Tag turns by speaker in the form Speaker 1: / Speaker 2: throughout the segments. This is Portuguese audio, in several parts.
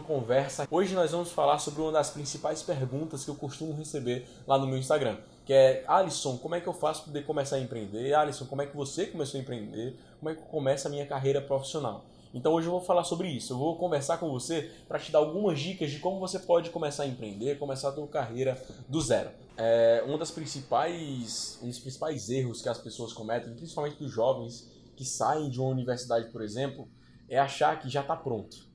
Speaker 1: começar. Hoje nós vamos falar sobre uma das principais perguntas que eu costumo receber lá no meu Instagram, que é Alisson, como é que eu faço para poder começar a empreender? Alisson, como é que você começou a empreender? Como é que começa a minha carreira profissional? Então hoje eu vou falar sobre isso. Eu vou conversar com você para te dar algumas dicas de como você pode começar a empreender, começar a tua carreira do zero. É, uma das principais, um dos principais erros que as pessoas cometem, principalmente dos jovens que saem de uma universidade, por exemplo, é achar que já está pronto.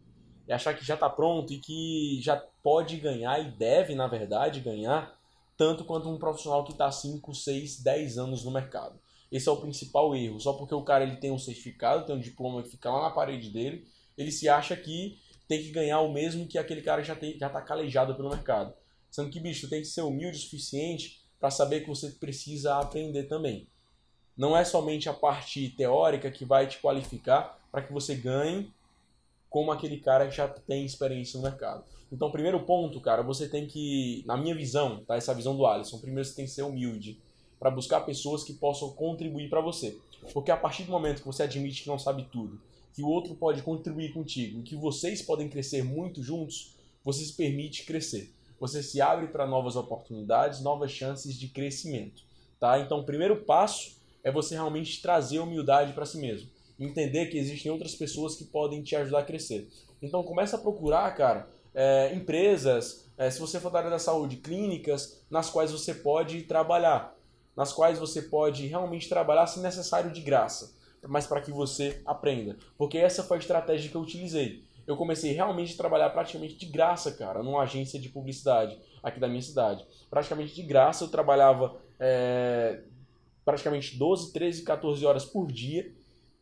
Speaker 1: É achar que já está pronto e que já pode ganhar e deve, na verdade, ganhar tanto quanto um profissional que está 5, 6, 10 anos no mercado. Esse é o principal erro. Só porque o cara ele tem um certificado, tem um diploma que fica lá na parede dele, ele se acha que tem que ganhar o mesmo que aquele cara já tem, já está calejado pelo mercado. Sendo que, bicho, tem que ser humilde o suficiente para saber que você precisa aprender também. Não é somente a parte teórica que vai te qualificar para que você ganhe como aquele cara que já tem experiência no mercado. Então, primeiro ponto, cara, você tem que, na minha visão, tá? Essa visão do Alisson, primeiro você tem que ser humilde para buscar pessoas que possam contribuir para você. Porque a partir do momento que você admite que não sabe tudo, que o outro pode contribuir contigo, que vocês podem crescer muito juntos, você se permite crescer. Você se abre para novas oportunidades, novas chances de crescimento, tá? Então, o primeiro passo é você realmente trazer humildade para si mesmo, entender que existem outras pessoas que podem te ajudar a crescer. Então, começa a procurar, cara, é, empresas, é, se você for da área da saúde, clínicas nas quais você pode trabalhar nas quais você pode realmente trabalhar se necessário de graça, mas para que você aprenda. Porque essa foi a estratégia que eu utilizei. Eu comecei realmente a trabalhar praticamente de graça, cara, numa agência de publicidade aqui da minha cidade. Praticamente de graça eu trabalhava é, praticamente 12, 13, 14 horas por dia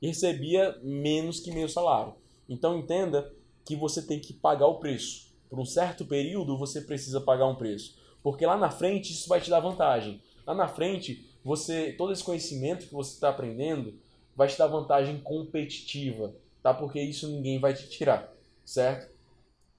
Speaker 1: e recebia menos que meio salário. Então entenda que você tem que pagar o preço. Por um certo período você precisa pagar um preço. Porque lá na frente isso vai te dar vantagem. Lá na frente, você todo esse conhecimento que você está aprendendo vai te dar vantagem competitiva, tá? Porque isso ninguém vai te tirar, certo?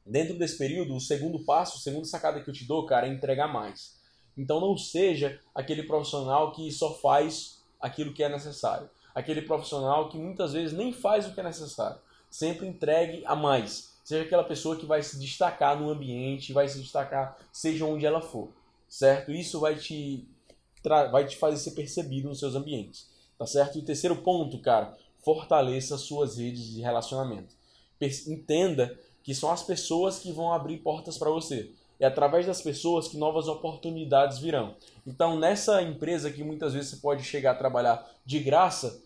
Speaker 1: Dentro desse período, o segundo passo, a segunda sacada que eu te dou, cara, é entregar mais. Então não seja aquele profissional que só faz aquilo que é necessário. Aquele profissional que muitas vezes nem faz o que é necessário. Sempre entregue a mais. Seja aquela pessoa que vai se destacar no ambiente, vai se destacar seja onde ela for, certo? Isso vai te vai te fazer ser percebido nos seus ambientes, tá certo? E terceiro ponto, cara, fortaleça suas redes de relacionamento. Entenda que são as pessoas que vão abrir portas para você. É através das pessoas que novas oportunidades virão. Então, nessa empresa que muitas vezes você pode chegar a trabalhar de graça,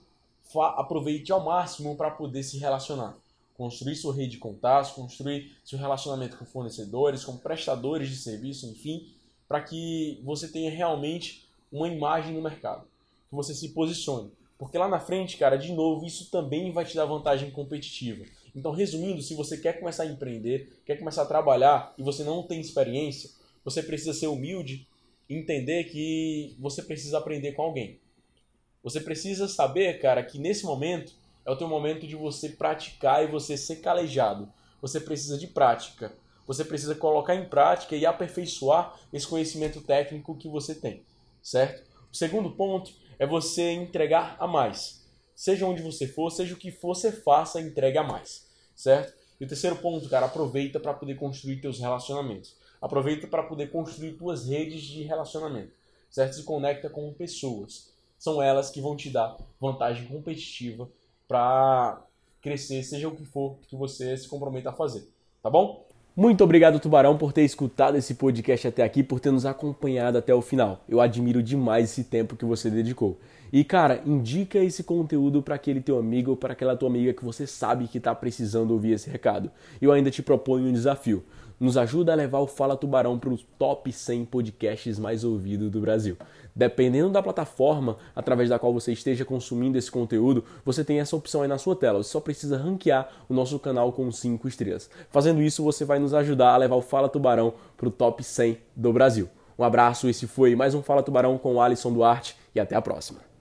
Speaker 1: aproveite ao máximo para poder se relacionar. Construir sua rede de contatos, construir seu relacionamento com fornecedores, com prestadores de serviço, enfim, para que você tenha realmente uma imagem no mercado, que você se posicione. Porque lá na frente, cara, de novo, isso também vai te dar vantagem competitiva. Então, resumindo, se você quer começar a empreender, quer começar a trabalhar e você não tem experiência, você precisa ser humilde e entender que você precisa aprender com alguém. Você precisa saber, cara, que nesse momento é o teu momento de você praticar e você ser calejado. Você precisa de prática. Você precisa colocar em prática e aperfeiçoar esse conhecimento técnico que você tem certo? O segundo ponto é você entregar a mais. Seja onde você for, seja o que for, você faça, entregue a mais, certo? E o terceiro ponto, cara, aproveita para poder construir teus relacionamentos. Aproveita para poder construir tuas redes de relacionamento, certo? Se conecta com pessoas. São elas que vão te dar vantagem competitiva para crescer, seja o que for que você se comprometa a fazer, tá bom? Muito obrigado, Tubarão, por ter escutado esse podcast até aqui, por ter nos acompanhado até o final. Eu admiro demais esse tempo que você dedicou. E cara, indica esse conteúdo para aquele teu amigo ou para aquela tua amiga que você sabe que está precisando ouvir esse recado. Eu ainda te proponho um desafio nos ajuda a levar o Fala Tubarão para os top 100 podcasts mais ouvidos do Brasil. Dependendo da plataforma através da qual você esteja consumindo esse conteúdo, você tem essa opção aí na sua tela. Você só precisa ranquear o nosso canal com 5 estrelas. Fazendo isso, você vai nos ajudar a levar o Fala Tubarão para o top 100 do Brasil. Um abraço, esse foi mais um Fala Tubarão com o Alisson Duarte e até a próxima.